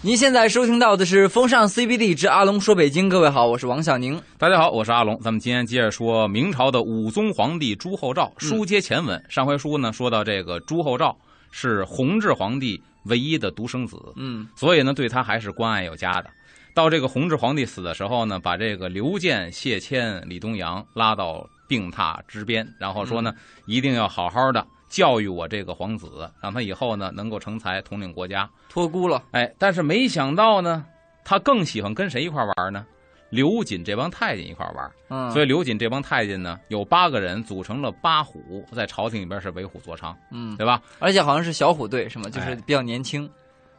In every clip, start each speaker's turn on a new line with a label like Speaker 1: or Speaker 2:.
Speaker 1: 您现在收听到的是《风尚 CBD 之阿龙说北京》，各位好，我是王小宁。
Speaker 2: 大家好，我是阿龙。咱们今天接着说明朝的武宗皇帝朱厚照。书接前文，上回书呢说到这个朱厚照是弘治皇帝唯一的独生子，
Speaker 1: 嗯，
Speaker 2: 所以呢对他还是关爱有加的。到这个弘治皇帝死的时候呢，把这个刘建、谢谦、李东阳拉到病榻之边，然后说呢，一定要好好的教育我这个皇子，让他以后呢能够成才，统领国家。
Speaker 1: 托孤了。
Speaker 2: 哎，但是没想到呢，他更喜欢跟谁一块玩呢？刘瑾这帮太监一块玩。
Speaker 1: 嗯，
Speaker 2: 所以刘瑾这帮太监呢，有八个人组成了八虎，在朝廷里边是为虎作伥，
Speaker 1: 嗯，
Speaker 2: 对吧？
Speaker 1: 而且好像是小虎队，是吗？就是
Speaker 2: 哎
Speaker 1: 比较年轻。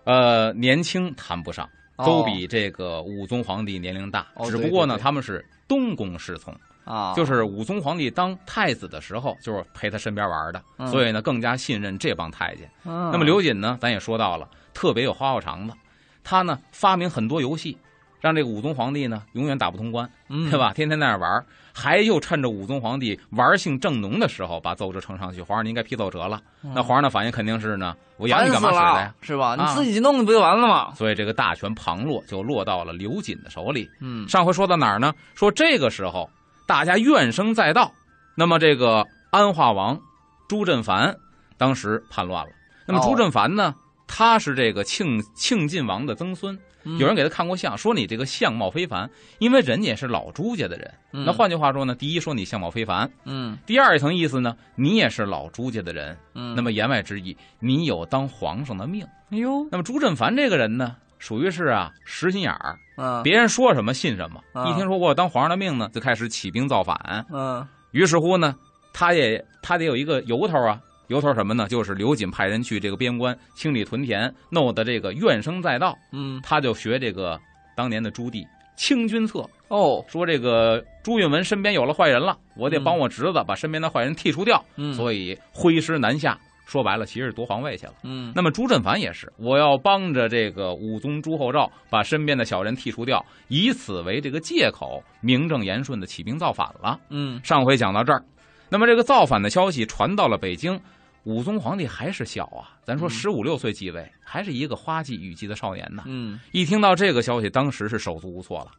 Speaker 2: 呃，年轻谈不上，
Speaker 1: 哦
Speaker 2: 都比这个武宗皇帝年龄大，
Speaker 1: 哦
Speaker 2: 只不过呢，
Speaker 1: 对对对
Speaker 2: 他们是东宫侍从，
Speaker 1: 啊，
Speaker 2: 就是武宗皇帝当太子的时候，就是陪他身边玩的，
Speaker 1: 嗯
Speaker 2: 所以呢，更加信任这帮太监。
Speaker 1: 嗯。
Speaker 2: 那么刘瑾呢，咱也说到了，特别有花花肠子，他呢发明很多游戏，让这个武宗皇帝呢永远打不通关，
Speaker 1: 嗯，
Speaker 2: 对？吧？天天在那儿玩，还又趁着武宗皇帝玩性正浓的时候，把奏折呈上去。皇上，您该批奏折了。那皇上的反应肯定是呢，我养你干嘛使的呀？
Speaker 1: 是吧？你
Speaker 2: 啊
Speaker 1: 自己弄不就完了吗？
Speaker 2: 所以这个大权旁落，就落到了刘瑾的手里。
Speaker 1: 嗯，
Speaker 2: 上回说到哪儿呢？说这个时候大家怨声载道，那么这个安化王朱振藩当时叛乱了。那么
Speaker 1: 哦
Speaker 2: 朱振藩呢，他是这个庆庆晋王的曾孙，
Speaker 1: 嗯
Speaker 2: 有人给他看过相，说你这个相貌非凡，因为人家也是老朱家的人。
Speaker 1: 嗯
Speaker 2: 那换句话说呢，第一说你相貌非凡，
Speaker 1: 嗯
Speaker 2: 第二一层意思呢，你也是老朱家的人。
Speaker 1: 嗯，
Speaker 2: 那么言外之意，你有当皇上的命。
Speaker 1: 哎呦，
Speaker 2: 那么朱振藩这个人呢，属于是啊实心眼儿，
Speaker 1: 嗯
Speaker 2: 别人说什么信什么。
Speaker 1: 啊
Speaker 2: 一听说我要当皇上的命呢，就开始起兵造反。
Speaker 1: 嗯
Speaker 2: 于是乎呢，他也他得有一个由头啊，由头什么呢？就是刘瑾派人去这个边关清理屯田，弄得这个怨声载道。
Speaker 1: 嗯
Speaker 2: 他就学这个当年的朱棣清君侧，
Speaker 1: 哦，
Speaker 2: 说这个朱允炆身边有了坏人了，我得
Speaker 1: 嗯
Speaker 2: 帮我侄子把身边的坏人剔除掉，
Speaker 1: 嗯，
Speaker 2: 所以挥师南下。说白了，其实是夺皇位去了。
Speaker 1: 嗯
Speaker 2: 那么朱振凡也是，我要帮着这个武宗朱厚照把身边的小人剔除掉，以此为这个借口，名正言顺的起兵造反了。
Speaker 1: 嗯
Speaker 2: 上回讲到这儿，那么这个造反的消息传到了北京，武宗皇帝还是小啊，咱说
Speaker 1: 嗯
Speaker 2: 十五六岁继位，还是一个花季雨季的少年呢。
Speaker 1: 嗯
Speaker 2: 一听到这个消息，当时是手足无措了，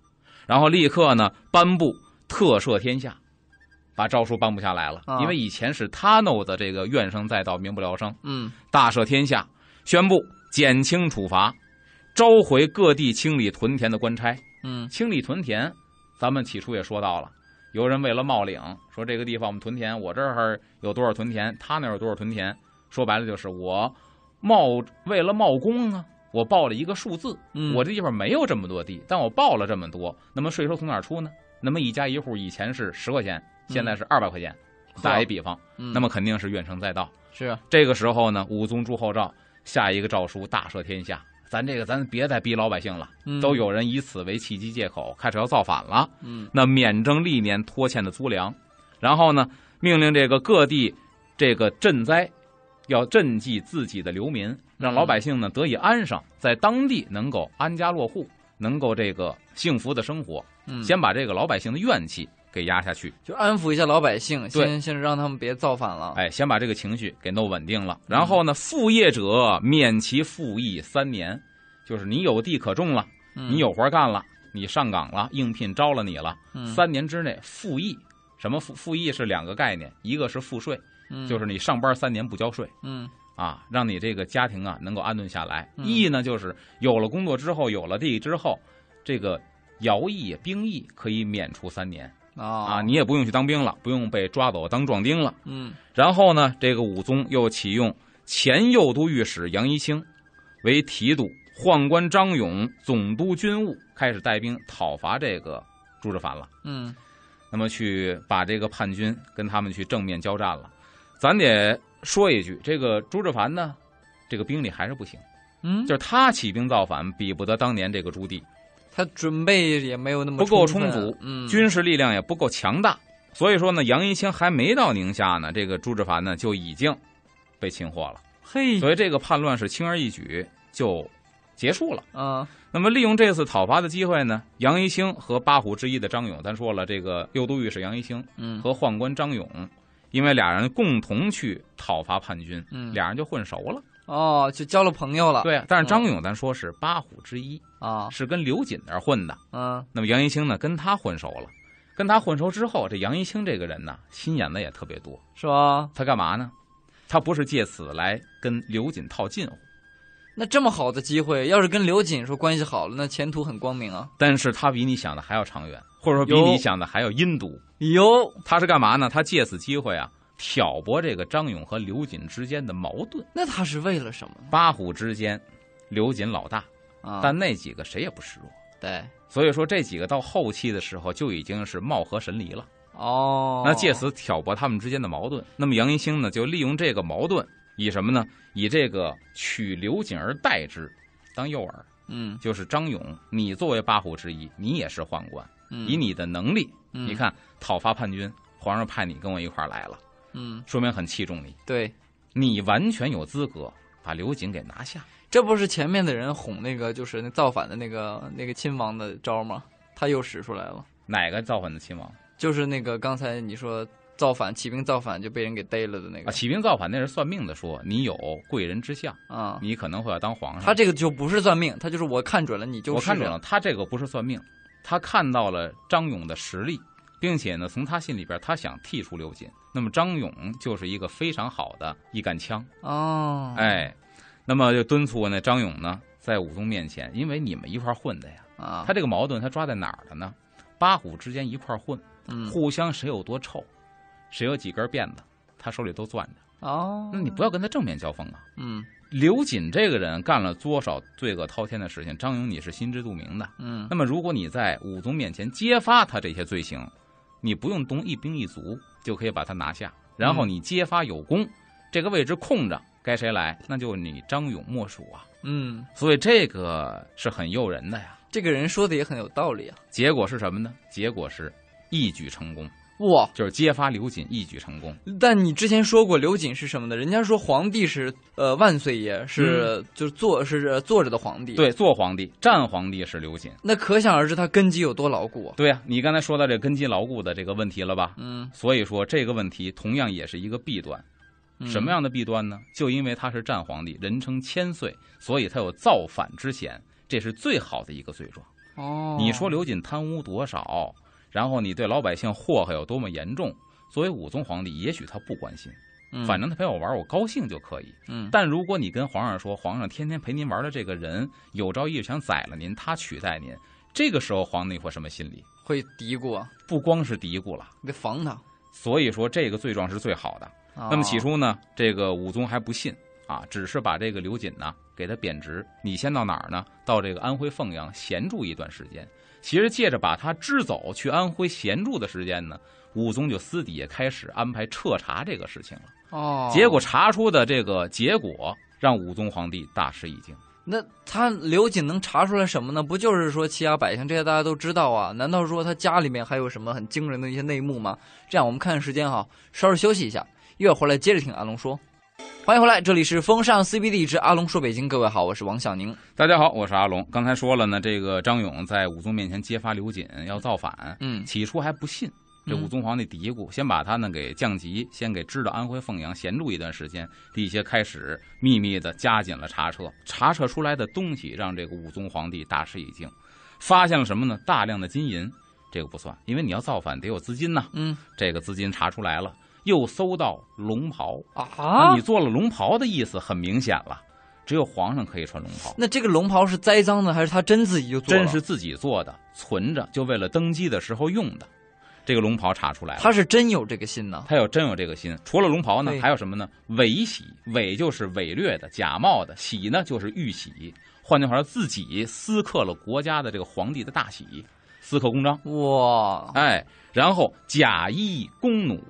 Speaker 2: 然后立刻呢颁布特赦天下，把诏书颁布下来了。
Speaker 1: 啊
Speaker 2: 因为以前是他弄的这个怨声载道，民不聊生。
Speaker 1: 嗯
Speaker 2: 大赦天下，宣布减轻处罚，召回各地清理屯田的官差。
Speaker 1: 嗯
Speaker 2: 清理屯田，咱们起初也说到了，有人为了冒领，说这个地方我们屯田，我这儿有多少屯田，他那儿有多少屯田，说白了就是我冒为了冒功啊，我报了一个数字，
Speaker 1: 嗯，
Speaker 2: 我这地方没有这么多地，但我报了这么多，那么税收从哪儿出呢？那么一家一户以前是十块钱，现在是二百块钱，打一比方，
Speaker 1: 嗯
Speaker 2: 那么肯定是怨声载道。
Speaker 1: 是
Speaker 2: 这个时候呢，武宗朱厚照下一个诏书，大赦天下。咱这个咱别再逼老百姓了，
Speaker 1: 嗯
Speaker 2: 都有人以此为契机借口，开始要造反了。
Speaker 1: 嗯
Speaker 2: 那免征历年拖欠的租粮，然后呢，命令这个各地这个赈灾，要赈济自己的流民，让老百姓呢得以安生，在当地能够安家落户，能够这个幸福的生活。
Speaker 1: 嗯，
Speaker 2: 先把这个老百姓的怨气给压下去，
Speaker 1: 就安抚一下老百姓，先先让他们别造反了。
Speaker 2: 哎，先把这个情绪给弄稳定了。然后呢，复业者免其赋役三年，就是你有地可种了，
Speaker 1: 嗯。
Speaker 2: 你有活干了，你上岗了，应聘招了你了，
Speaker 1: 嗯。
Speaker 2: 三年之内复役。什么复复役是两个概念，一个是赋税，
Speaker 1: 嗯。
Speaker 2: 就是你上班三年不交税。
Speaker 1: 嗯。
Speaker 2: 啊，让你这个家庭啊能够安顿下来。
Speaker 1: 嗯。
Speaker 2: 役呢，就是有了工作之后，有了地之后，这个徭役、兵役可以免除三年
Speaker 1: 啊
Speaker 2: 啊，你也不用去当兵了，不用被抓走当壮丁了。
Speaker 1: 嗯
Speaker 2: 然后呢，这个武宗又启用前右都御史杨一清为提督，宦官张勇总督军务，开始带兵讨伐这个朱之凡了。
Speaker 1: 嗯
Speaker 2: 那么去把这个叛军跟他们去正面交战了。咱得说一句，这个朱之凡呢，这个兵力还是不行，
Speaker 1: 嗯，
Speaker 2: 就是他起兵造反，比不得当年这个朱棣，
Speaker 1: 他准备也没有那么
Speaker 2: 不够
Speaker 1: 充
Speaker 2: 足
Speaker 1: 嗯，
Speaker 2: 军事力量也不够强大。所以说呢，杨一清还没到宁夏呢，这个朱志藩呢就已经被擒获了。
Speaker 1: 嘿
Speaker 2: 所以这个叛乱是轻而易举就结束了。
Speaker 1: 啊
Speaker 2: 那么利用这次讨伐的机会呢，杨一清和八虎之一的张勇，咱说了，这个右都御史杨一清
Speaker 1: 嗯
Speaker 2: 和宦官张勇，因为俩人共同去讨伐叛军，
Speaker 1: 嗯
Speaker 2: 俩人就混熟了。
Speaker 1: 哦，就交了朋友了。
Speaker 2: 对啊，但是张勇咱说是八虎之一，
Speaker 1: 啊，
Speaker 2: 是跟刘瑾那儿混的。
Speaker 1: 嗯
Speaker 2: 那么杨一清呢，跟他混熟了，跟他混熟之后，这杨一清这个人呢，心眼子也特别多。
Speaker 1: 是吧？
Speaker 2: 他干嘛呢？他不是借此来跟刘瑾套近乎，
Speaker 1: 那这么好的机会，要是跟刘瑾说关系好了，那前途很光明啊。
Speaker 2: 但是他比你想的还要长远，或者说比你想的还要阴毒。
Speaker 1: 哟，
Speaker 2: 他是干嘛呢？他借此机会啊，挑拨这个张勇和刘瑾之间的矛盾。
Speaker 1: 那他是为了什么呢？
Speaker 2: 八虎之间，刘瑾老大，
Speaker 1: 啊，
Speaker 2: 但那几个谁也不示弱。
Speaker 1: 对，
Speaker 2: 所以说这几个到后期的时候就已经是貌合神离了。
Speaker 1: 哦，
Speaker 2: 那借此挑拨他们之间的矛盾。那么杨一兴呢，就利用这个矛盾，以什么呢？以这个取刘瑾而代之，当诱饵。
Speaker 1: 嗯，
Speaker 2: 就是张勇，你作为八虎之一，你也是宦官，
Speaker 1: 嗯，
Speaker 2: 以你的能力，
Speaker 1: 嗯
Speaker 2: 你，看讨伐叛军，皇上派你跟我一块儿来了，
Speaker 1: 嗯，
Speaker 2: 说明很器重你，
Speaker 1: 对，
Speaker 2: 你完全有资格把刘瑾给拿下。
Speaker 1: 这不是前面的人哄那个就是那造反的那个那个亲王的招吗？他又使出来了，
Speaker 2: 哪个造反的亲王
Speaker 1: 就是那个刚才你说造反起兵造反就被人给逮了的那
Speaker 2: 啊？
Speaker 1: 个
Speaker 2: 起兵造反那是算命的说，你有贵人之相，
Speaker 1: 啊。
Speaker 2: 你可能会要当皇上。
Speaker 1: 他这个就不是算命，他就是我看准了你就是
Speaker 2: 我看准了，他这个不是算命，他看到了张勇的实力，并且呢，从他心里边他想剔除刘瑾。那么张勇就是一个非常好的一杆枪，
Speaker 1: 哦，
Speaker 2: 哎，那么就敦促那张勇呢，在武宗面前，因为你们一块混的呀，
Speaker 1: 啊，
Speaker 2: 他这个矛盾他抓在哪儿了呢？八虎之间一块混，
Speaker 1: 嗯
Speaker 2: 互相谁有多臭，谁有几根辫子，他手里都攥着。
Speaker 1: 哦，
Speaker 2: 那你不要跟他正面交锋啊。
Speaker 1: 嗯
Speaker 2: 刘瑾这个人干了多少罪恶滔天的事情，张勇你是心知肚明的。
Speaker 1: 嗯
Speaker 2: 那么，如果你在武宗面前揭发他这些罪行，你不用动一兵一卒就可以把他拿下，然后你揭发有功，这个位置空着，该谁来，那就你张勇莫属啊。
Speaker 1: 嗯，
Speaker 2: 所以这个是很诱人的呀。
Speaker 1: 这个人说的也很有道理啊。
Speaker 2: 结果是什么呢？结果是一举成功，
Speaker 1: 哇，
Speaker 2: 就是揭发刘瑾一举成功。
Speaker 1: 但你之前说过刘瑾是什么的？人家说皇帝是呃万岁爷，是、就是坐是呃坐着的皇帝。，
Speaker 2: 嗯对，坐皇帝、战皇帝是刘瑾。
Speaker 1: 那可想而知他根基有多牢固啊。
Speaker 2: 对呀、你刚才说到这根基牢固的这个问题了吧？
Speaker 1: 嗯，
Speaker 2: 所以说这个问题同样也是一个弊端。
Speaker 1: 嗯
Speaker 2: 什么样的弊端呢？就因为他是战皇帝，人称千岁，所以他有造反之嫌，这是最好的一个罪状。
Speaker 1: 哦，
Speaker 2: 你说刘瑾贪污多少，然后你对老百姓祸害有多么严重？作为武宗皇帝，也许他不关心，
Speaker 1: 嗯，
Speaker 2: 反正他陪我玩，我高兴就可以。
Speaker 1: 嗯，
Speaker 2: 但如果你跟皇上说，皇上天天陪您玩的这个人有朝一日想宰了您，他取代您，这个时候皇帝会什么心理？
Speaker 1: 会嘀咕啊，
Speaker 2: 不光是嘀咕了，
Speaker 1: 得防他。
Speaker 2: 所以说这个罪状是最好的。那么起
Speaker 1: 哦
Speaker 2: 初呢，这个武宗还不信啊，只是把这个刘瑾呢给他贬职。你先到哪儿呢？到这个安徽凤阳闲住一段时间。其实借着把他支走去安徽闲住的时间呢，武宗就私底下开始安排彻查这个事情了。
Speaker 1: 哦，
Speaker 2: 结果查出的这个结果，让武宗皇帝大吃一惊。
Speaker 1: 那他刘瑾能查出来什么呢？不就是说欺压百姓，这些大家都知道啊？难道说他家里面还有什么很惊人的一些内幕吗？这样，我们看看时间哈，稍事休息一下，一会儿回来接着听阿龙说。欢迎回来，这里是风尚 CBD 之阿龙说北京，各位好，我是王小宁。
Speaker 2: 大家好，我是阿龙。刚才说了呢，这个张勇在武宗面前揭发刘瑾要造反，
Speaker 1: 嗯
Speaker 2: 起初还不信。这
Speaker 1: 嗯
Speaker 2: 武宗皇帝嘀咕，先把他呢给降级，先给支到安徽凤阳闲住一段时间，底下开始秘密的加紧了查彻，查彻出来的东西让这个武宗皇帝大吃一惊，发现了什么呢？大量的金银，这个不算，因为你要造反得有资金呐，
Speaker 1: 嗯
Speaker 2: 这个资金查出来了，又搜到龙袍，
Speaker 1: 啊
Speaker 2: 那你做了龙袍的意思很明显了，只有皇上可以穿龙袍。
Speaker 1: 那这个龙袍是栽赃的，还是他真自己就做？
Speaker 2: 真是自己做的，存着就为了登基的时候用的。这个龙袍查出来了，
Speaker 1: 他是真有这个心呢。
Speaker 2: 他要真有这个心。除了龙袍呢，还有什么呢？伪玺，伪就是伪劣的、假冒的；玺呢就是玉玺。换句话说，自己私刻了国家的这个皇帝的大玺，私刻公章。
Speaker 1: 哇，
Speaker 2: 哎，然后假意、弓弩、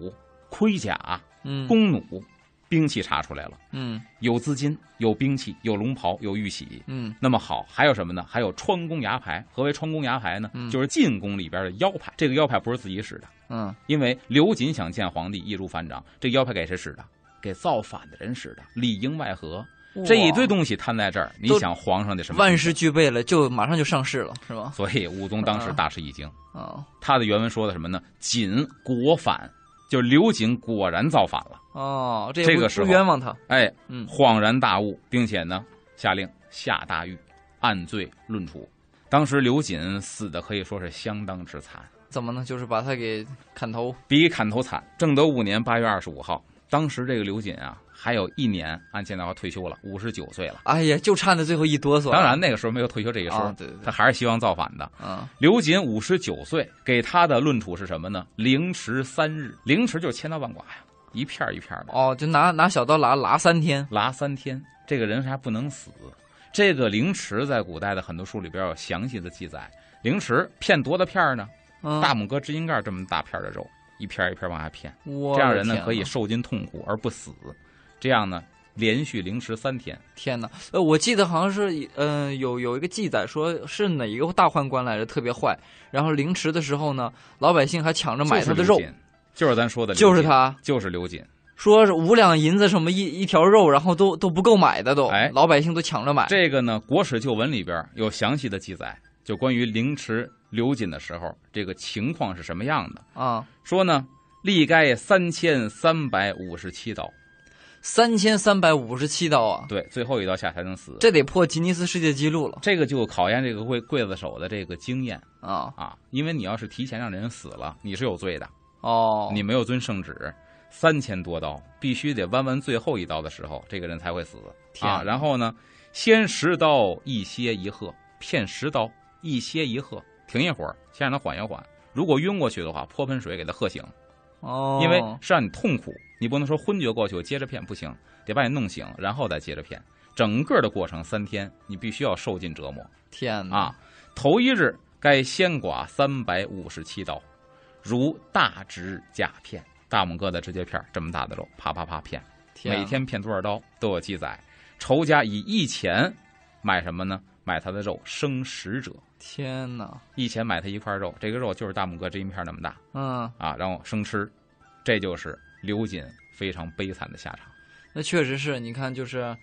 Speaker 2: 盔甲、
Speaker 1: 嗯
Speaker 2: 弓弩，兵器查出来了，
Speaker 1: 嗯
Speaker 2: 有资金、有兵器、有龙袍、有玉玺。
Speaker 1: 嗯
Speaker 2: 那么好，还有什么呢？还有穿宫牙牌。何为穿宫牙牌呢？
Speaker 1: 嗯
Speaker 2: 就是进宫里边的腰牌。这个腰牌不是自己使的，
Speaker 1: 嗯，
Speaker 2: 因为刘瑾想见皇帝，易如反掌。这个腰牌给谁使的？给造反的人使的，里应外合。这一堆东西摊在这儿，你想皇上的什么？
Speaker 1: 万事。俱备了，就马上就上市了，是吧？
Speaker 2: 所以武宗当时大吃一惊。
Speaker 1: 啊，
Speaker 2: 他的原文说的什么呢？瑾国反，就刘瑾果然造反了。
Speaker 1: 哦，这
Speaker 2: 这个时候
Speaker 1: 不冤枉他。
Speaker 2: 哎，
Speaker 1: 嗯
Speaker 2: 恍然大悟，并且呢，下令下大狱，按罪论处。当时刘瑾死的可以说是相当之惨，
Speaker 1: 怎么呢？就是把他给砍头。
Speaker 2: 比砍头惨。正德五年八月二十五号，当时这个刘瑾啊，还有一年按现在话退休了，五十九岁了。
Speaker 1: 哎呀，就差那最后一哆嗦。
Speaker 2: 当然那个时候没有退休这一说，
Speaker 1: 啊，对对对，
Speaker 2: 他还是希望造反的。
Speaker 1: 嗯
Speaker 2: 刘瑾五十九岁，给他的论处是什么呢？凌迟三日，凌迟就是千刀万剐呀，一片儿一片儿的
Speaker 1: 哦，就拿拿小刀剌剌三天。
Speaker 2: 剌三天。这个人还不能死。这个凌迟在古代的很多书里边有详细的记载。凌迟片多大片儿呢？
Speaker 1: 嗯，
Speaker 2: 大拇哥指甲盖这么大片儿的肉，一片儿一片儿往下片。
Speaker 1: 我
Speaker 2: 这样人呢可以受尽痛苦而不死。这样呢，连续凌迟三天。
Speaker 1: 天哪！呃，我记得好像是，嗯、有有一个记载，说是哪一个大宦官来着，特别坏。然后凌迟的时候呢，老百姓还抢着买他的肉，
Speaker 2: 就是，就是咱说的，
Speaker 1: 就是他
Speaker 2: 就是刘瑾。
Speaker 1: 说是五两银子什么一一条肉，然后都都不够买的都，
Speaker 2: 哎
Speaker 1: 老百姓都抢着买。
Speaker 2: 这个呢，《国史旧闻》里边有详细的记载，就关于凌迟刘瑾的时候，这个情况是什么样的。
Speaker 1: 啊，
Speaker 2: 说呢，历该三千三百五十七刀，
Speaker 1: 三千三百五十七刀啊，
Speaker 2: 对，最后一刀下才能死。
Speaker 1: 这得破吉尼斯世界纪录了
Speaker 2: 这个就考验这个刽刽子手的这个经验
Speaker 1: 啊！
Speaker 2: 啊，因为你要是提前让人死了，你是有罪的，
Speaker 1: 哦，
Speaker 2: 你没有遵圣旨。三千多刀，必须得弯完最后一刀的时候，这个人才会死
Speaker 1: 天
Speaker 2: 啊。然后呢，先十刀，一歇一喝，骗十刀，一歇一喝，停一会儿，先让他缓一缓。如果晕过去的话，泼盆水给他喝醒，
Speaker 1: 哦，
Speaker 2: 因为是让你痛苦，你不能说昏厥过去我接着骗，不行，得把你弄醒，然后再接着骗。整个的过程三天，你必须要受尽折磨
Speaker 1: 天哪
Speaker 2: 啊！头一日该先剐三百五十七刀，如大指甲片，大拇哥的指甲片这么大的肉，啪啪啪片，
Speaker 1: 天
Speaker 2: 每天骗多少刀都有记载。仇家以一钱买什么呢？买他的肉生食者，
Speaker 1: 天哪，
Speaker 2: 一钱买他一块肉，这个肉就是大拇哥这一片那么大
Speaker 1: 嗯，
Speaker 2: 啊，然后生吃，这就是刘瑾非常悲惨的下场。
Speaker 1: 那确实是你看，就是，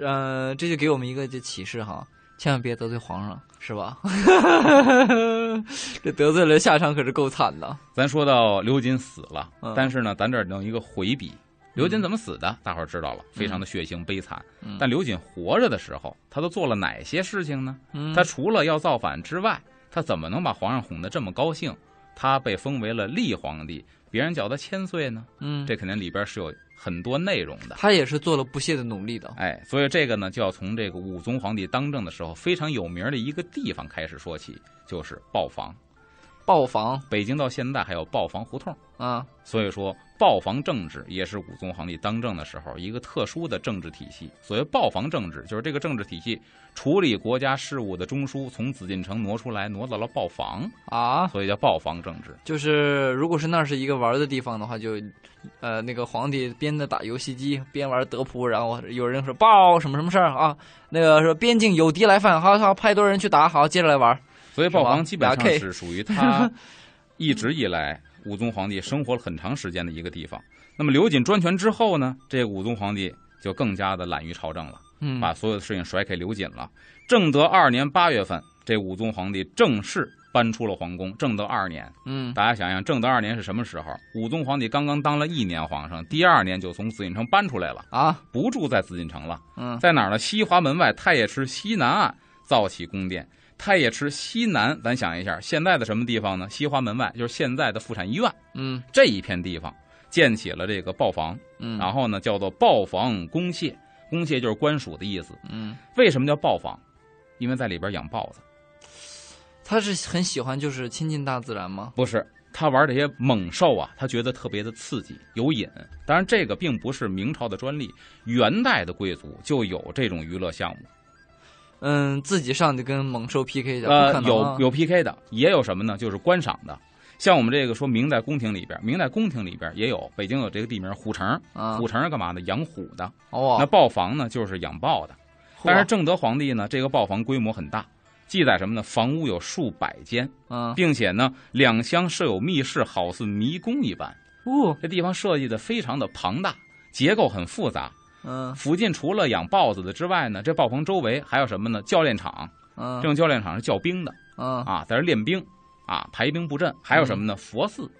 Speaker 1: 呃，这就给我们一个这启示哈，千万别得罪皇上，是吧？这得罪了，下场可是够惨的。
Speaker 2: 咱说到刘瑾死了，
Speaker 1: 嗯
Speaker 2: 但是呢，咱这儿弄一个回笔。刘瑾怎么死的？大伙儿知道了，非常的血腥悲惨。
Speaker 1: 嗯
Speaker 2: 但刘瑾活着的时候，他都做了哪些事情呢？
Speaker 1: 嗯，
Speaker 2: 他除了要造反之外，他怎么能把皇上哄得这么高兴？他被封为了立皇帝，别人叫他千岁呢？
Speaker 1: 嗯，
Speaker 2: 这肯定里边是有很多内容的。
Speaker 1: 他也是做了不懈的努力的。
Speaker 2: 哎，所以这个呢，就要从这个武宗皇帝当政的时候非常有名的一个地方开始说起，就是豹房。
Speaker 1: 豹房
Speaker 2: 北京到现在还有豹房胡同，
Speaker 1: 啊，
Speaker 2: 所以说豹房政治也是武宗皇帝当政的时候一个特殊的政治体系。所谓豹房政治，就是这个政治体系处理国家事务的中枢从紫禁城挪出来，挪到了豹房，
Speaker 1: 啊，
Speaker 2: 所以叫豹房政治。
Speaker 1: 就是如果是那是一个玩的地方的话，就，呃，那个皇帝边的打游戏机边玩德扑，然后有人说报什么什么事儿啊，那个说边境有敌来犯，好好派多人去打，好接着来玩。
Speaker 2: 所以豹
Speaker 1: 是吧
Speaker 2: 房基本上是属于他 一直以来武宗皇帝生活了很长时间的一个地方。那么刘瑾专权之后呢，这个武宗皇帝就更加的懒于朝政了。
Speaker 1: 嗯，
Speaker 2: 把所有的事情甩给刘瑾了。正德二年八月份，这武宗皇帝正式搬出了皇宫。正德二年，
Speaker 1: 嗯
Speaker 2: 大家想想，正德二年是什么时候？武宗皇帝刚刚当了一年皇上，第二年就从紫禁城搬出来了，
Speaker 1: 啊，
Speaker 2: 不住在紫禁城了，
Speaker 1: 嗯
Speaker 2: 在哪儿呢？西华门外太液池西南岸造起宫殿。太液池西南，咱想一下，现在的什么地方呢？西华门外就是现在的妇产医院
Speaker 1: 嗯
Speaker 2: 这一片地方，建起了这个豹房，
Speaker 1: 嗯，
Speaker 2: 然后呢叫做豹房公廨，公廨就是官署的意思。
Speaker 1: 嗯，
Speaker 2: 为什么叫豹房？因为在里边养豹子，
Speaker 1: 他是很喜欢就是亲近大自然吗？
Speaker 2: 不是他玩这些猛兽啊，他觉得特别的刺激，有瘾。当然，这个并不是明朝的专利，元代的贵族就有这种娱乐项目。
Speaker 1: 嗯，自己上去跟猛兽 PK 去，
Speaker 2: 呃，有有 PK 的，也有什么呢？就是观赏的。像我们这个说明代宫廷里边，明代宫廷里边也有，北京有这个地名虎城，
Speaker 1: 啊
Speaker 2: 虎，城是干嘛的？养虎的。
Speaker 1: 哦，
Speaker 2: 那豹房呢，就是养豹的。但是正德皇帝呢，这个豹房规模很大，记载什么呢？房屋有数百间，
Speaker 1: 嗯，
Speaker 2: 并且呢，两厢设有密室，好似迷宫一般。
Speaker 1: 哦，
Speaker 2: 这地方设计的非常的庞大，结构很复杂。
Speaker 1: 嗯
Speaker 2: 附近除了养豹子的之外呢，这豹棚周围还有什么呢？教练场，
Speaker 1: 嗯
Speaker 2: 这种教练场是教兵的
Speaker 1: 嗯
Speaker 2: 啊，在这练兵啊，排兵布阵。还有什么呢？佛寺，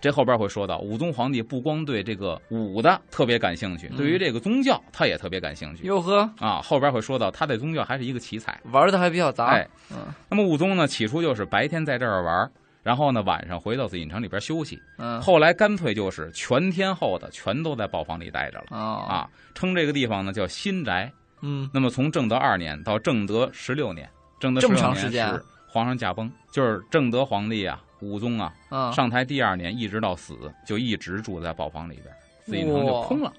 Speaker 2: 这后边会说到，武宗皇帝不光对这个武的特别感兴趣，
Speaker 1: 嗯
Speaker 2: 对于这个宗教他也特别感兴趣
Speaker 1: 哟呵，
Speaker 2: 啊。后边会说到，他对宗教还是一个奇才。
Speaker 1: 玩的还比较杂。
Speaker 2: 哎，
Speaker 1: 嗯
Speaker 2: 那么武宗呢，起初就是白天在这儿玩，然后呢晚上回到紫禁城里边休息，
Speaker 1: 嗯。
Speaker 2: 后来干脆就是全天候的全都在豹房里待着了。
Speaker 1: 啊
Speaker 2: 啊，称这个地方呢叫新宅。
Speaker 1: 嗯。
Speaker 2: 那么从正德二年到正德十六年，正德
Speaker 1: 这么
Speaker 2: 16
Speaker 1: 长时间啊？
Speaker 2: 年是皇上驾崩，就是正德皇帝啊，武宗啊，
Speaker 1: 啊
Speaker 2: 上台第二年一直到死，就一直住在豹房里边，紫禁城就空了。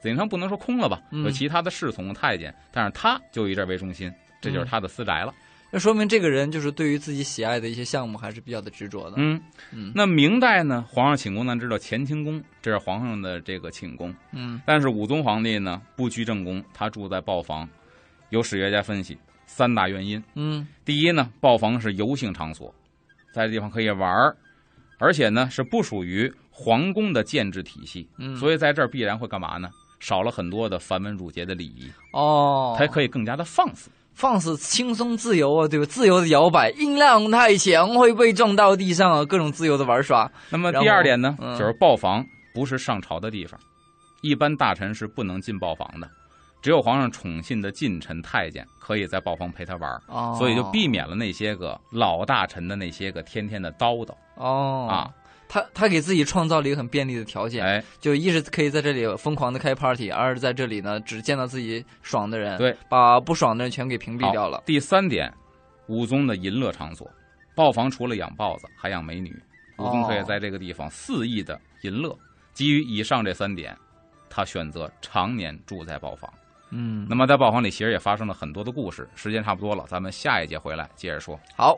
Speaker 2: 紫禁城不能说空了吧，
Speaker 1: 嗯。
Speaker 2: 有其他的侍从太监，但是他就以这为中心，这就是他的私宅了。
Speaker 1: 那说明这个人就是对于自己喜爱的一些项目还是比较的执着的。
Speaker 2: 嗯，
Speaker 1: 嗯
Speaker 2: 那明代呢，皇上寝宫咱知道乾清宫，这是皇上的这个寝宫，
Speaker 1: 嗯
Speaker 2: 但是武宗皇帝呢不居正宫，他住在豹房。有史学家分析三大原因：
Speaker 1: 嗯
Speaker 2: 第一呢，豹房是游兴场所，在这地方可以玩儿，而且呢是不属于皇宫的建制体系，
Speaker 1: 嗯，
Speaker 2: 所以在这儿必然会干嘛呢？少了很多的繁文缛节的礼仪，
Speaker 1: 哦，
Speaker 2: 才可以更加的放肆。
Speaker 1: 放肆、轻松、自由啊，对吧？自由的摇摆，音量太强会被撞到地上啊，各种自由的玩耍。
Speaker 2: 那么第二点呢，
Speaker 1: 嗯
Speaker 2: 就是豹房不是上朝的地方，一般大臣是不能进豹房的，只有皇上宠信的近臣太监可以在豹房陪他玩所以就避免了那些个老大臣的那些个天天的叨叨
Speaker 1: 哦
Speaker 2: 啊。
Speaker 1: 他他给自己创造了一个很便利的条件，
Speaker 2: 哎，
Speaker 1: 就一是可以在这里疯狂的开 party，二是在这里呢只见到自己爽的人，
Speaker 2: 对，
Speaker 1: 把不爽的人全给屏蔽掉了。
Speaker 2: 第三点，武宗的淫乐场所，豹房除了养豹子，还养美女，武宗可以
Speaker 1: 哦
Speaker 2: 在这个地方肆意的淫乐。基于以上这三点，他选择常年住在豹房。
Speaker 1: 嗯，
Speaker 2: 那么在豹房里其实也发生了很多的故事。时间差不多了，咱们下一节回来接着说。
Speaker 1: 好，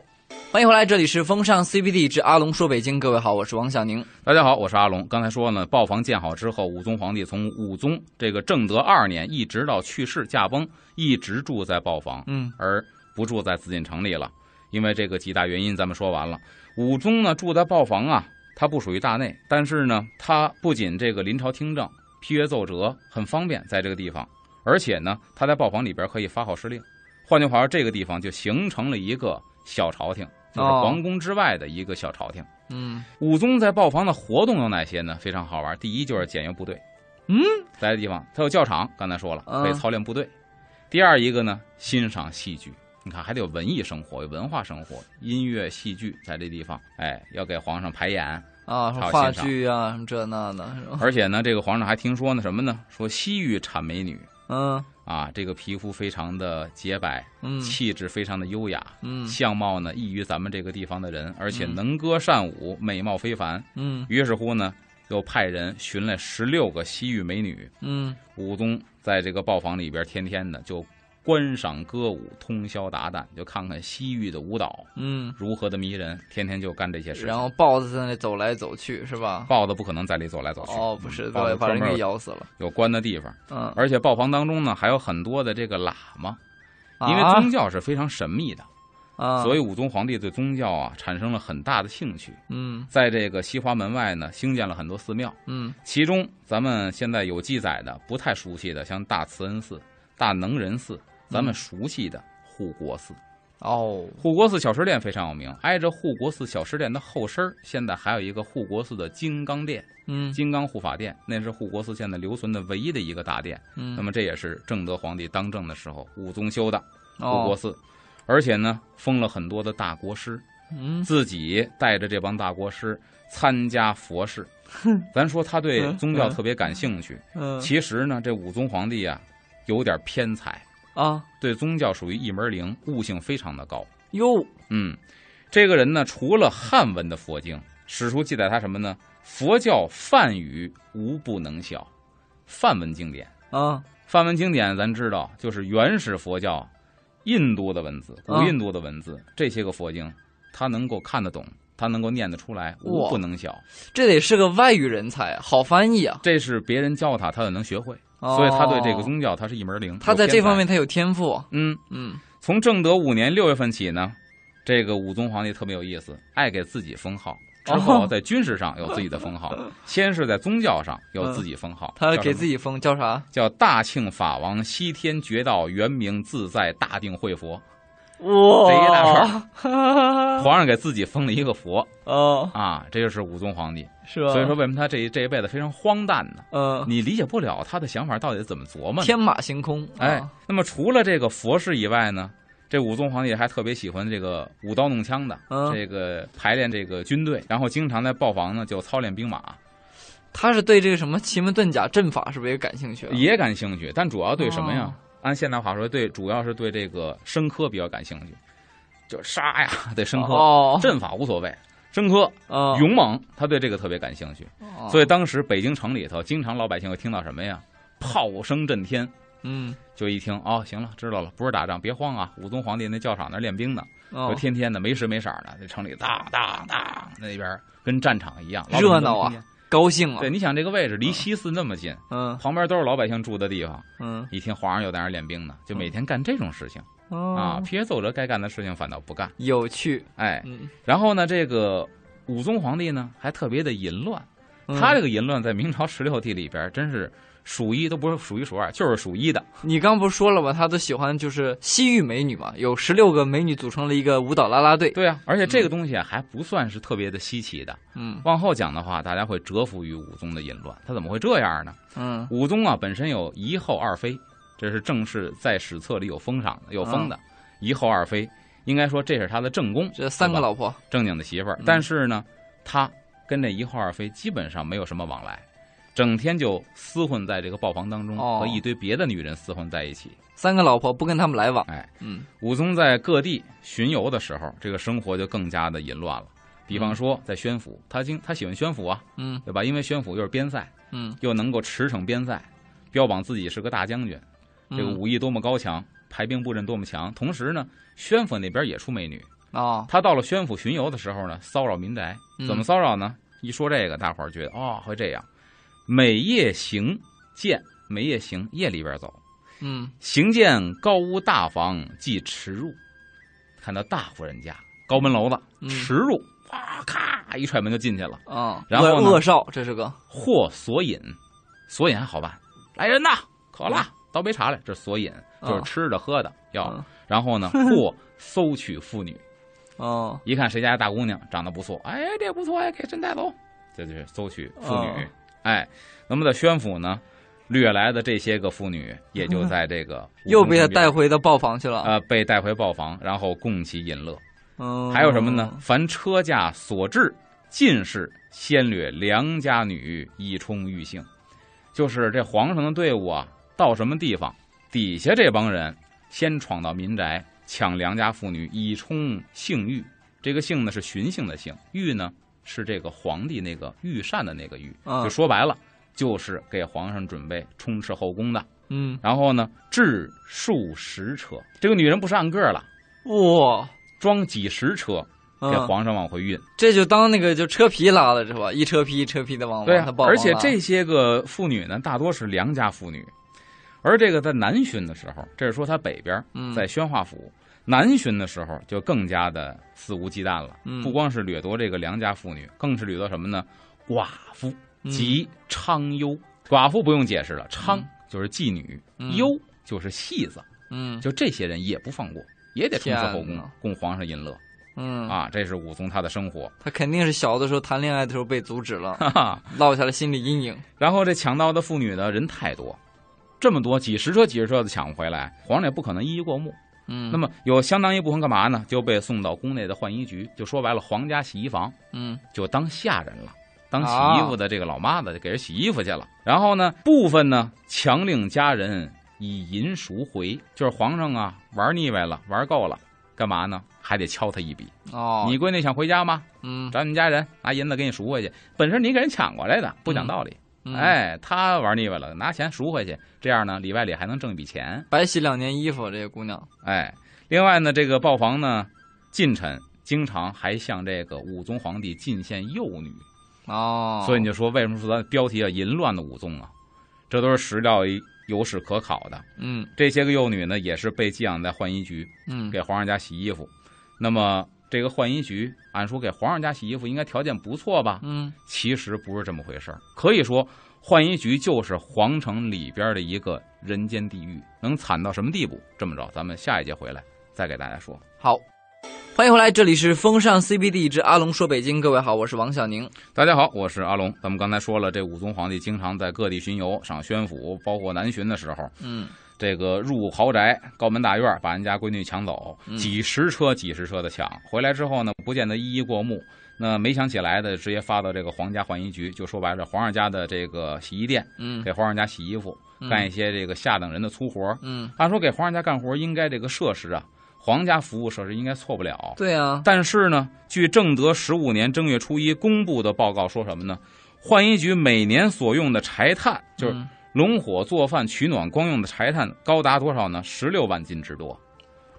Speaker 1: 欢迎回来，这里是风尚 CBD 之阿龙说北京，各位好，我是王小宁。
Speaker 2: 大家好，我是阿龙。刚才说呢，豹房建好之后，武宗皇帝从武宗这个正德二年一直到去世驾崩，一直住在豹房，
Speaker 1: 嗯
Speaker 2: 而不住在紫禁城里了。因为这个几大原因，咱们说完了。武宗呢住在豹房啊，他不属于大内，但是呢，他不仅这个临朝听政、批阅奏折很方便，在这个地方，而且呢，他在豹房里边可以发号施令。换句话说，这个地方就形成了一个小朝廷，就是
Speaker 1: 哦
Speaker 2: 皇宫之外的一个小朝廷。
Speaker 1: 嗯
Speaker 2: 武宗在豹房的活动有哪些呢？非常好玩。第一就是检阅部队，
Speaker 1: 嗯，
Speaker 2: 在这地方他有教场，刚才说了
Speaker 1: 嗯
Speaker 2: 可以操练部队。第二一个呢，欣赏戏剧，你看还得有文艺生活，有文化生活，音乐、戏剧在这地方，哎，要给皇上排演。
Speaker 1: 啊，话剧啊，什么这那的，
Speaker 2: 而且呢，这个皇上还听说呢什么呢？说西域产美女
Speaker 1: 嗯
Speaker 2: 啊，这个皮肤非常的洁白，
Speaker 1: 嗯
Speaker 2: 气质非常的优雅，
Speaker 1: 嗯
Speaker 2: 相貌呢异于咱们这个地方的人，而且
Speaker 1: 嗯
Speaker 2: 能歌善舞，美貌非凡。
Speaker 1: 嗯
Speaker 2: 于是乎呢，又派人寻了十六个西域美女。
Speaker 1: 嗯
Speaker 2: 武宗在这个豹房里边，天天的就观赏歌舞，通宵达旦，就看看西域的舞蹈
Speaker 1: 嗯，
Speaker 2: 如何的迷人，天天就干这些事。
Speaker 1: 然后豹子在那走来走去，是吧？
Speaker 2: 豹子不可能在里走来走去，
Speaker 1: 哦，不是，
Speaker 2: 豹子
Speaker 1: 把把人给咬死了。
Speaker 2: 有关的地方。
Speaker 1: 嗯，
Speaker 2: 而且豹房当中呢，还有很多的这个喇嘛，因为
Speaker 1: 啊
Speaker 2: 宗教是非常神秘的，
Speaker 1: 啊，
Speaker 2: 所以武宗皇帝对宗教啊产生了很大的兴趣。
Speaker 1: 嗯
Speaker 2: 在这个西华门外呢，兴建了很多寺庙，
Speaker 1: 嗯
Speaker 2: 其中咱们现在有记载的不太熟悉的，像大慈恩寺、大能仁寺，咱们熟悉的护国寺。
Speaker 1: 哦。
Speaker 2: 护国寺小吃店非常有名，挨着护国寺小吃店的后身儿现在还有一个护国寺的金刚殿、
Speaker 1: 嗯。
Speaker 2: 金刚护法殿，那是护国寺现在留存的唯一的一个大殿。
Speaker 1: 嗯，
Speaker 2: 那么这也是正德皇帝当政的时候武宗修的护
Speaker 1: 哦
Speaker 2: 国寺，而且呢封了很多的大国师，
Speaker 1: 嗯。
Speaker 2: 自己带着这帮大国师参加佛事。咱说他对宗教特别感兴趣，
Speaker 1: 嗯。
Speaker 2: 其实呢，这武宗皇帝啊有点偏财，
Speaker 1: 啊
Speaker 2: 对宗教属于一门灵，悟性非常的高。
Speaker 1: 哟
Speaker 2: 嗯，这个人呢，除了汉文的佛经，史书记载他什么呢？佛教梵语无不能晓，梵文经典。
Speaker 1: 啊
Speaker 2: 梵文经典咱知道，就是原始佛教印度的文字，古
Speaker 1: 啊
Speaker 2: 印度的文字，这些个佛经他能够看得懂，他能够念得出来，无不能晓。
Speaker 1: 这得是个外语人才，好翻译啊！
Speaker 2: 这是别人教他，他也能学会，
Speaker 1: 哦
Speaker 2: 所以他对这个宗教他是一门灵。
Speaker 1: 他在这方面他有天赋。
Speaker 2: 嗯，
Speaker 1: 嗯
Speaker 2: 从正德五年六月份起呢，这个武宗皇帝特别有意思，爱给自己封号。之后
Speaker 1: 哦
Speaker 2: 在军事上有自己的封号，先是在宗教上有自己封号，
Speaker 1: 他给自己封叫啥？
Speaker 2: 叫大庆法王西天觉道圆明自在大定慧佛。
Speaker 1: 哇，
Speaker 2: 这一大
Speaker 1: 串
Speaker 2: 皇上给自己封了一个佛
Speaker 1: 哦，
Speaker 2: 啊，这就是武宗皇帝。
Speaker 1: 是吧？
Speaker 2: 所以说，为什么他这一这一辈子非常荒诞呢？
Speaker 1: 嗯，
Speaker 2: 你理解不了他的想法到底怎么琢磨的。
Speaker 1: 天马行空。
Speaker 2: 哎
Speaker 1: 啊，
Speaker 2: 那么除了这个佛事以外呢，这武宗皇帝还特别喜欢这个舞刀弄枪的，
Speaker 1: 嗯
Speaker 2: 这个排练这个军队，然后经常在豹房呢就操练兵马，
Speaker 1: 他是对这个什么奇门遁甲阵法是不是也感兴趣啊？
Speaker 2: 也感兴趣，但主要对什么呀？
Speaker 1: 哦
Speaker 2: 按现代话说，对，主要是对这个生科比较感兴趣，就杀呀，对生科，
Speaker 1: 哦，
Speaker 2: 阵法无所谓，生科
Speaker 1: 哦，
Speaker 2: 勇猛，他对这个特别感兴趣。
Speaker 1: 哦
Speaker 2: 所以当时北京城里头，经常老百姓会听到什么呀？炮声震天，
Speaker 1: 嗯，
Speaker 2: 就一听哦，行了，知道了，不是打仗，别慌啊！武宗皇帝那教场那练兵呢，
Speaker 1: 哦
Speaker 2: 就天天的没时没色儿的，在城里当当当，那边跟战场一样，
Speaker 1: 热闹啊。高兴啊。
Speaker 2: 对，你想这个位置离西寺那么近，
Speaker 1: 嗯
Speaker 2: 旁边都是老百姓住的地方，
Speaker 1: 嗯
Speaker 2: 一听皇上又在那儿练兵呢，就每天干这种事情
Speaker 1: 哦
Speaker 2: 啊。批阅奏折该干的事情反倒不干，
Speaker 1: 有趣。
Speaker 2: 哎，
Speaker 1: 嗯，
Speaker 2: 然后呢，这个武宗皇帝呢还特别的淫乱，
Speaker 1: 嗯
Speaker 2: 他这个淫乱在明朝十六帝里边真是数一都不是数一数二，就是数一的。
Speaker 1: 你刚不是说了吗？他都喜欢就是西域美女嘛，有十六个美女组成了一个舞蹈啦啦队。
Speaker 2: 对啊，而且这个东西啊还不算是特别的稀奇的。
Speaker 1: 嗯
Speaker 2: 往后讲的话，大家会折服于武宗的淫乱。他怎么会这样呢？
Speaker 1: 嗯
Speaker 2: 武宗啊本身有一后二妃，这是正式在史册里有封赏的，有封的。一后二妃，应该说这是他的正宫，
Speaker 1: 这三个老婆。
Speaker 2: 正经的媳妇儿
Speaker 1: 嗯。
Speaker 2: 但是呢，他跟这一后二妃基本上没有什么往来，整天就厮混在这个豹房当中，
Speaker 1: 哦
Speaker 2: 和一堆别的女人厮混在一起。
Speaker 1: 三个老婆不跟他们来往。
Speaker 2: 哎，
Speaker 1: 嗯
Speaker 2: 武宗在各地巡游的时候，这个生活就更加的淫乱了。比方说，在宣府，他经他喜欢宣府啊，
Speaker 1: 嗯
Speaker 2: 对吧？因为宣府又是边塞，
Speaker 1: 嗯，
Speaker 2: 又能够驰骋边塞，标榜自己是个大将军，
Speaker 1: 嗯
Speaker 2: 这个武艺多么高强，排兵布阵多么强。同时呢，宣府那边也出美女。
Speaker 1: 哦
Speaker 2: 他到了宣府巡游的时候呢，骚扰民宅，
Speaker 1: 嗯
Speaker 2: 怎么骚扰呢？一说这个，大伙儿觉得哦，会这样。每夜行见，每夜行夜里边走，
Speaker 1: 嗯。
Speaker 2: 行见高屋大房，即驰入，看到大户人家高门楼子，
Speaker 1: 嗯。
Speaker 2: 驰入，哇咔一踹门就进去了。
Speaker 1: 啊，
Speaker 2: 然后
Speaker 1: 恶恶少这是个。
Speaker 2: 或索引，索引还好办，来人呐，渴了，倒杯茶来，这是索引，就是吃的喝的要。
Speaker 1: 嗯。
Speaker 2: 然后呢，或搜取妇女，
Speaker 1: 哦。
Speaker 2: 一看谁家大姑娘长得不错，哎，这不错哎，给朕带走，这就是搜取妇女。
Speaker 1: 哦
Speaker 2: 哎，那么在宣府呢，掠来的这些个妇女，也就在这个
Speaker 1: 又被他带
Speaker 2: 回
Speaker 1: 回到豹房去了。
Speaker 2: 呃被带回豹房，然后供其淫乐。
Speaker 1: 嗯，
Speaker 2: 还有什么呢？？凡车驾所至，尽是先掠良家女以充欲性。就是这皇上的队伍啊，到什么地方，底下这帮人先闯到民宅，抢良家妇女以充性欲。这个性呢是寻性的性，欲呢是这个皇帝那个御膳的那个御，
Speaker 1: 嗯
Speaker 2: 就说白了，就是给皇上准备充斥后宫的。
Speaker 1: 嗯，
Speaker 2: 然后呢，至数十车，这个女人不是按个儿了，
Speaker 1: 哇，
Speaker 2: 装几十车给
Speaker 1: 嗯，
Speaker 2: 皇上往回运。
Speaker 1: 这就当那个就车皮拉了是吧？一车皮一车皮的往
Speaker 2: 对啊
Speaker 1: 往他，豹房
Speaker 2: 而且这些个妇女呢，大多是良家妇女，而这个在南巡的时候，这是说他北边
Speaker 1: 嗯
Speaker 2: 在宣化府，南巡的时候就更加的肆无忌惮了，
Speaker 1: 嗯
Speaker 2: 不光是掠夺这个良家妇女，更是掠夺什么呢？寡妇
Speaker 1: 嗯
Speaker 2: 及娼优。寡妇不用解释了，娼就是妓女，
Speaker 1: 嗯
Speaker 2: 优就是戏子，
Speaker 1: 嗯
Speaker 2: 就这些人也不放过，也得充斥后宫，供皇上淫乐
Speaker 1: 嗯，
Speaker 2: 啊！这是武松他的生活，
Speaker 1: 他肯定是小的时候谈恋爱的时候被阻止了，
Speaker 2: 哈哈。
Speaker 1: 落下了心理阴影。
Speaker 2: 然后这抢到的妇女呢，人太多，这么多几十车几十车的抢回来，皇上也不可能一一过目。
Speaker 1: 嗯，
Speaker 2: 那么有相当一部分干嘛呢？就被送到宫内的浣衣局，就说白了，皇家洗衣房
Speaker 1: 嗯
Speaker 2: 就当下人了，当洗衣服的这个老妈子就给人洗衣服去了。然后呢，部分呢强令家人以银赎回，就是皇上啊玩腻歪了，玩够了，干嘛呢？还得敲他一笔。
Speaker 1: 哦，
Speaker 2: 你闺女想回家吗？
Speaker 1: 嗯
Speaker 2: 找你家人拿银子给你赎回去，本身你给人抢过来的，不讲道理。
Speaker 1: 嗯，
Speaker 2: 哎，他玩腻歪了，拿钱赎回去，这样呢，里外里还能挣一笔钱。
Speaker 1: 白洗两年衣服，这个姑娘。
Speaker 2: 哎，另外呢，这个豹房呢，近臣经常还向这个武宗皇帝进献幼女，
Speaker 1: 哦，
Speaker 2: 所以你就说为什么说咱标题叫淫乱的武宗啊？这都是史料有史可考的。
Speaker 1: 嗯
Speaker 2: 这些个幼女呢，也是被寄养在浣衣局，
Speaker 1: 嗯
Speaker 2: 给皇上家洗衣服。那么这个浣衣局，按说给皇上家洗衣服应该条件不错吧？
Speaker 1: 嗯
Speaker 2: 其实不是这么回事儿。可以说，浣衣局就是皇城里边的一个人间地狱，能惨到什么地步？这么着，咱们下一节回来再给大家说。
Speaker 1: 好。欢迎回来，这里是风尚 CBD 之阿龙说北京。各位好，我是王小宁。
Speaker 2: 大家好，我是阿龙。咱们刚才说了，这武宗皇帝经常在各地巡游，上宣府，包括南巡的时候，
Speaker 1: 嗯，
Speaker 2: 这个入豪宅、高门大院，把人家闺女抢走，
Speaker 1: 嗯
Speaker 2: 几十车、几十车的抢，回来之后呢，不见得一一过目。那没想起来的，直接发到这个皇家浣衣局，就说白了，皇上家的这个洗衣店，
Speaker 1: 嗯
Speaker 2: 给皇上家洗衣服，
Speaker 1: 嗯
Speaker 2: 干一些这个下等人的粗活。
Speaker 1: 嗯，
Speaker 2: 按说给皇上家干活，应该这个设施啊，皇家服务设施应该错不了。
Speaker 1: 对啊，
Speaker 2: 但是呢，据正德十五年正月初一公布的报告说什么呢？浣衣局每年所用的柴炭，就是
Speaker 1: 嗯
Speaker 2: 龙火做饭取暖光用的柴炭，高达多少呢？十六万斤之多。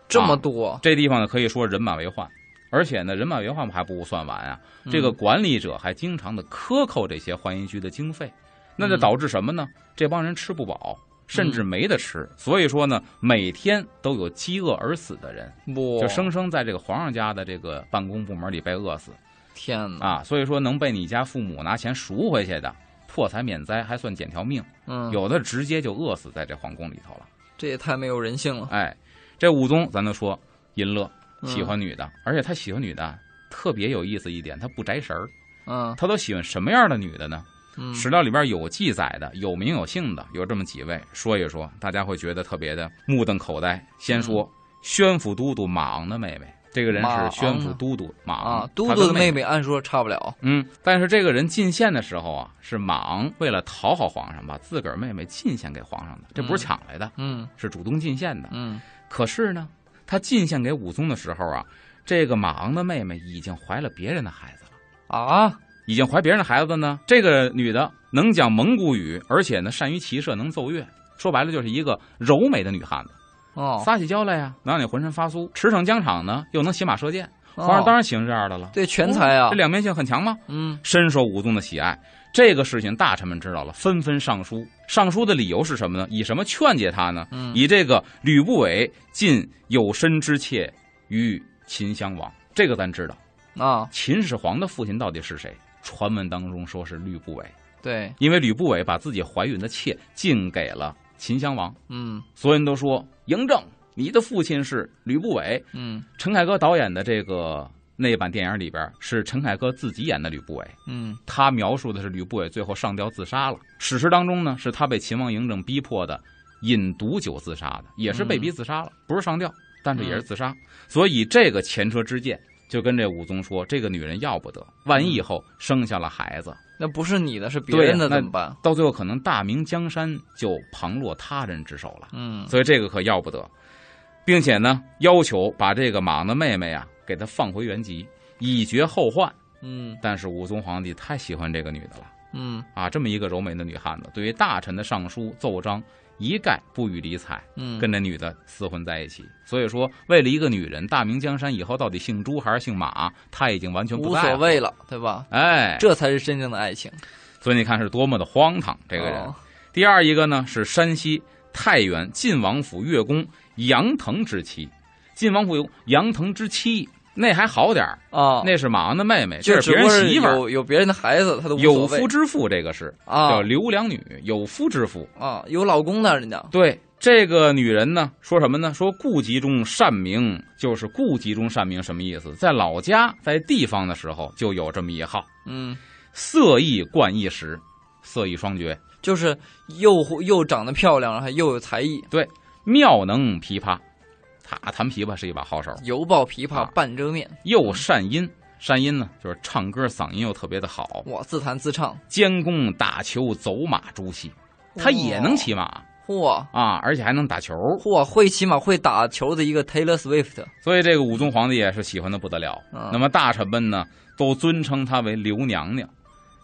Speaker 1: 这么多，
Speaker 2: 这地方呢，可以说人满为患，而且呢，人满为患还不算完啊，这个管理者还经常的克扣这些浣衣局的经费，那就导致什么呢？这帮人吃不饱。甚至没得吃，所以说呢，每天都有饥饿而死的人，
Speaker 1: 不，
Speaker 2: 就生生在这个皇上家的这个办公部门里被饿死。
Speaker 1: 天哪，
Speaker 2: 啊，所以说能被你家父母拿钱赎回去的，破财免灾还算捡条命，
Speaker 1: 嗯，
Speaker 2: 有的直接就饿死在这皇宫里头了。
Speaker 1: 这也太没有人性了。
Speaker 2: 哎，这武宗咱都说淫乐，
Speaker 1: 嗯
Speaker 2: 喜欢女的，而且他喜欢女的特别有意思一点，他不摘神儿，
Speaker 1: 嗯
Speaker 2: 他都喜欢什么样的女的呢？
Speaker 1: 嗯，
Speaker 2: 史料里边有记载的，有名有姓的有这么几位，说一说，大家会觉得特别的目瞪口呆。先说宣府都督马昂的妹妹，这个人是宣府都督马昂
Speaker 1: 啊，都督的妹妹按说差不了。
Speaker 2: 嗯，但是这个人进献的时候啊，是马昂为了讨好皇上，把自个儿妹妹进献给皇上的，这不是抢来的，
Speaker 1: 嗯。
Speaker 2: 是主动进献的。
Speaker 1: 嗯。
Speaker 2: 可是呢，他进献给武宗的时候啊，这个马昂的妹妹已经怀了别人的孩子了，
Speaker 1: 啊，
Speaker 2: 已经怀别人的孩子呢。这个女的能讲蒙古语，而且呢善于骑射，能奏乐，说白了就是一个柔美的女汉子，
Speaker 1: 哦，
Speaker 2: 撒起娇来呀，能让你浑身发酥；驰骋疆场呢，又能骑马射箭。
Speaker 1: 哦
Speaker 2: 皇上当然喜欢这样的了，
Speaker 1: 对全才啊
Speaker 2: 这，两面性很强吗？
Speaker 1: 嗯
Speaker 2: 深受武宗的喜爱。这个事情大臣们知道了，纷纷上书。上书的理由是什么呢？以什么劝解他呢？
Speaker 1: 嗯
Speaker 2: 以这个吕不韦尽有身之妾与秦襄王。这个咱知道，
Speaker 1: 啊，
Speaker 2: 秦始皇的父亲到底是谁？传闻当中说是吕不韦，
Speaker 1: 对，
Speaker 2: 因为吕不韦把自己怀孕的妾进给了秦襄王，
Speaker 1: 嗯
Speaker 2: 所有人都说嬴政，你的父亲是吕不韦。
Speaker 1: 嗯
Speaker 2: 陈凯歌导演的这个那版电影里边，是陈凯歌自己演的吕不韦。
Speaker 1: 嗯
Speaker 2: 他描述的是吕不韦最后上吊自杀了。史实当中呢，是他被秦王嬴政逼迫的饮毒酒自杀的，也是被逼自杀了，不是上吊，但是也是自杀。所以这个前车之鉴，就跟这武宗说，这个女人要不得，万一以后生下了孩子，
Speaker 1: 那不是你的，是别人的怎么办？
Speaker 2: 到最后可能大明江山就旁落他人之手了。
Speaker 1: 嗯
Speaker 2: 所以这个可要不得，并且呢，要求把这个马昂的妹妹啊，给她放回原籍，以绝后患。
Speaker 1: 嗯
Speaker 2: 但是武宗皇帝太喜欢这个女的了。
Speaker 1: 嗯
Speaker 2: 啊，这么一个柔美的女汉子，对于大臣的上书奏章一概不予理睬，
Speaker 1: 嗯，
Speaker 2: 跟这女的厮混在一起。所以说，为了一个女人，大明江山以后到底姓朱还是姓马，他已经完全不
Speaker 1: 无
Speaker 2: 在。
Speaker 1: 所谓了，对吧？
Speaker 2: 哎，
Speaker 1: 这才是真正的爱情。
Speaker 2: 所以你看是多么的荒唐，这个人。
Speaker 1: 哦
Speaker 2: 第二一个呢是山西太原晋王府乐公杨腾之妻，晋王府有杨腾之妻，那还好点儿
Speaker 1: 啊，
Speaker 2: 那是马昂的妹妹，这是别人媳妇儿。
Speaker 1: 有有别人的孩子，他都
Speaker 2: 有夫之妇，这个是
Speaker 1: 啊
Speaker 2: 叫刘良女，有夫之妇。
Speaker 1: 啊，有老公的人家。
Speaker 2: 对这个女人呢，说什么呢？说顾及中善名，就是顾及中善名什么意思？在老家，在地方的时候就有这么一号，
Speaker 1: 嗯，
Speaker 2: 色艺冠一时，色艺双绝，
Speaker 1: 就是又又长得漂亮，还又有才艺，对
Speaker 2: 妙能琵琶。他弹琵琶是一把好手，
Speaker 1: 犹抱琵琶
Speaker 2: 啊
Speaker 1: 半遮面。
Speaker 2: 又善音。善音呢，就是唱歌嗓音又特别的好，
Speaker 1: 我，自弹自唱，
Speaker 2: 监工打球走马珠戏，他也能骑马
Speaker 1: 嚯
Speaker 2: 啊，而且还能打球。
Speaker 1: 嚯，会骑马会打球的一个 Taylor Swift。
Speaker 2: 所以这个武宗皇帝也是喜欢的不得了。
Speaker 1: 嗯
Speaker 2: 那么大臣们呢，都尊称他为刘娘娘。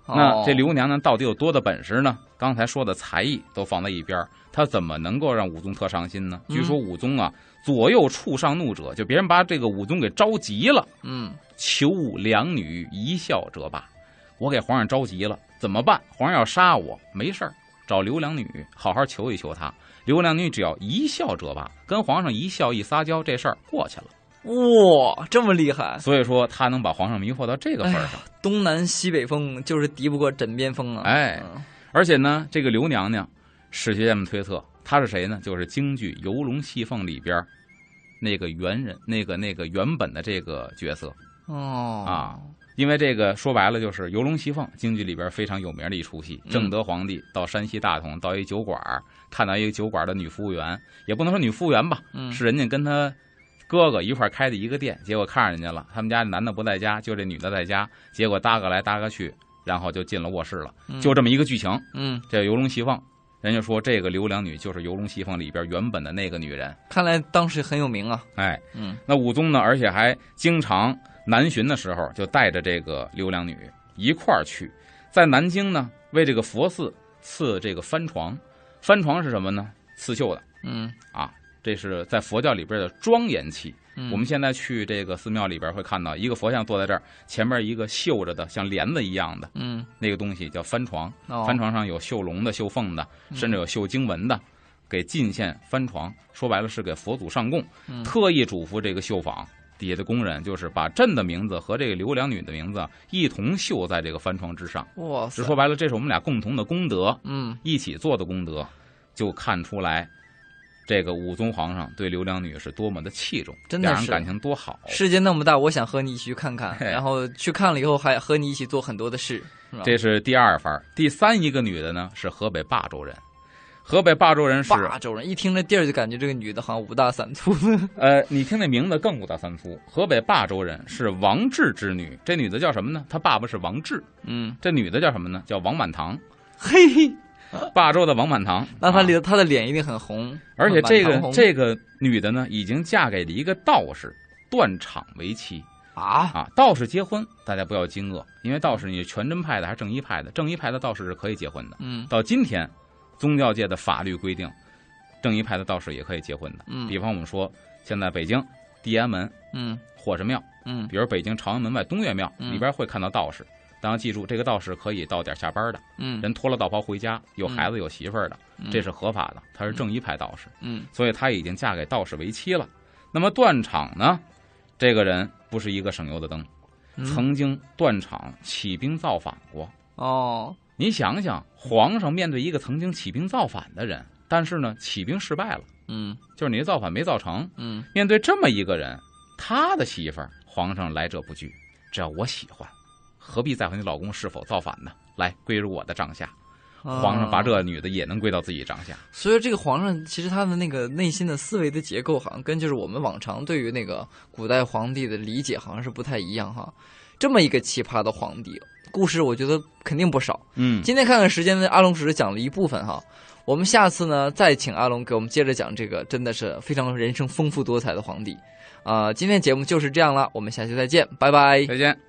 Speaker 2: 那
Speaker 1: 哦
Speaker 2: 这刘娘娘到底有多大本事呢？刚才说的才艺都放在一边儿，她怎么能够让武宗特上心呢？
Speaker 1: 嗯
Speaker 2: 据说武宗啊，左右触上怒者，就别人把这个武宗给着急了，
Speaker 1: 嗯
Speaker 2: 求两女一笑折罢。我给皇上着急了，怎么办？皇上要杀我，没事儿，找刘良女好好求一求她。刘良女只要一笑折罢，跟皇上一笑一撒娇，这事儿过去了。
Speaker 1: 哇，这么厉害！
Speaker 2: 所以说，他能把皇上迷惑到这个份儿上。
Speaker 1: 东南西北风就是敌不过枕边风啊！
Speaker 2: 哎
Speaker 1: 嗯
Speaker 2: 而且呢，这个刘娘娘，史学家们推测她是谁呢？就是京剧《游龙戏凤》里边那个原人，那个那个原本的这个角色。
Speaker 1: 哦
Speaker 2: 啊，因为这个说白了就是游龙戏凤，京剧里边非常有名的一出戏。
Speaker 1: 嗯
Speaker 2: 正德皇帝到山西大同，到一酒馆儿，看到一个酒馆的女服务员，也不能说女服务员吧，
Speaker 1: 嗯
Speaker 2: 是人家跟他哥哥一块儿开的一个店，结果看上人家了，他们家男的不在家，就这女的在家，结果搭个来搭个去，然后就进了卧室了，
Speaker 1: 嗯
Speaker 2: 就这么一个剧情。
Speaker 1: 嗯，
Speaker 2: 这游龙戏凤，人家说这个刘良女就是游龙戏凤里边原本的那个女人。
Speaker 1: 看来当时很有名啊。
Speaker 2: 哎，
Speaker 1: 嗯
Speaker 2: 那武宗呢，而且还经常南巡的时候，就带着这个刘良女一块儿去，在南京呢，为这个佛寺赐这个幡床。幡床是什么呢？刺绣的
Speaker 1: 嗯
Speaker 2: 啊，这是在佛教里边的庄严器。
Speaker 1: 嗯，
Speaker 2: 我们现在去这个寺庙里边会看到一个佛像坐在这儿，前面一个绣着的像帘子一样的
Speaker 1: 嗯
Speaker 2: 那个东西叫幡床。
Speaker 1: 哦
Speaker 2: 幡床上有绣龙的、绣凤的，甚至有绣经文的，给进献幡床。说白了是给佛祖上供，
Speaker 1: 嗯
Speaker 2: 特意嘱咐这个绣坊底下的工人，就是把朕的名字和这个刘良女的名字一同绣在这个翻床之上。
Speaker 1: 哇
Speaker 2: 说白了，这是我们俩共同的功德，
Speaker 1: 嗯
Speaker 2: 一起做的功德，就看出来。这个武宗皇上对刘良女是多么的器重，
Speaker 1: 真的是
Speaker 2: 两人感情多好。
Speaker 1: 世界那么大，我想和你一起去看看，然后去看了以后还和你一起做很多的事，是？
Speaker 2: 这是第二番儿，第三一个女的呢是河北霸州人，河北霸州人是
Speaker 1: 霸州人一听这地儿就感觉这个女的好像五大三粗。
Speaker 2: 呃，你听那名字更五大三粗。河北霸州人是王志之女，这女的叫什么呢？她爸爸是王志，
Speaker 1: 嗯，
Speaker 2: 这女的叫什么呢？叫王满堂，
Speaker 1: 嘿嘿，
Speaker 2: 霸州的王满堂。
Speaker 1: 那她
Speaker 2: 啊
Speaker 1: 里她的脸一定很红，
Speaker 2: 而且这个这个女的呢，已经嫁给了一个道士断场为妻
Speaker 1: 啊，
Speaker 2: 啊。道士结婚，大家不要惊愕，因为道士你是全真派的还是正一派的？正一派的道士是可以结婚的。
Speaker 1: 嗯
Speaker 2: 到今天，宗教界的法律规定，正一派的道士也可以结婚的。
Speaker 1: 嗯
Speaker 2: 比方我们说，现在北京地安门
Speaker 1: 嗯
Speaker 2: 火神庙。
Speaker 1: 嗯
Speaker 2: 比如北京朝阳门外东岳庙
Speaker 1: 嗯
Speaker 2: 里边会看到道士，大家记住，这个道士可以到点下班的，
Speaker 1: 嗯，
Speaker 2: 人脱了道袍回家，有孩子有媳妇儿的，
Speaker 1: 嗯。
Speaker 2: 这是合法的，他是正一派道士，
Speaker 1: 嗯。
Speaker 2: 所以他已经嫁给道士为妻了。那么段场呢，这个人不是一个省油的灯，
Speaker 1: 嗯。
Speaker 2: 曾经段场起兵造反过。
Speaker 1: 哦，
Speaker 2: 你想想，皇上面对一个曾经起兵造反的人，但是呢，起兵失败了，
Speaker 1: 嗯。
Speaker 2: 就是你的造反没造成，
Speaker 1: 嗯。
Speaker 2: 面对这么一个人，他的媳妇儿，皇上来者不拒，只要我喜欢，何必在乎你老公是否造反呢？来，归入我的帐下。皇上把
Speaker 1: 哦
Speaker 2: 这女的也能归到自己帐下。
Speaker 1: 所以这个皇上其实他的那个内心的思维的结构，好像跟就是我们往常对于那个古代皇帝的理解好像是不太一样哈。这么一个奇葩的皇帝，故事我觉得肯定不少。
Speaker 2: 嗯，
Speaker 1: 今天看看时间呢，阿龙只是讲了一部分哈。我们下次呢再请阿龙给我们接着讲这个真的是非常人生丰富多彩的皇帝。啊、今天节目就是这样了，我们下期再见，拜拜。
Speaker 2: 再见。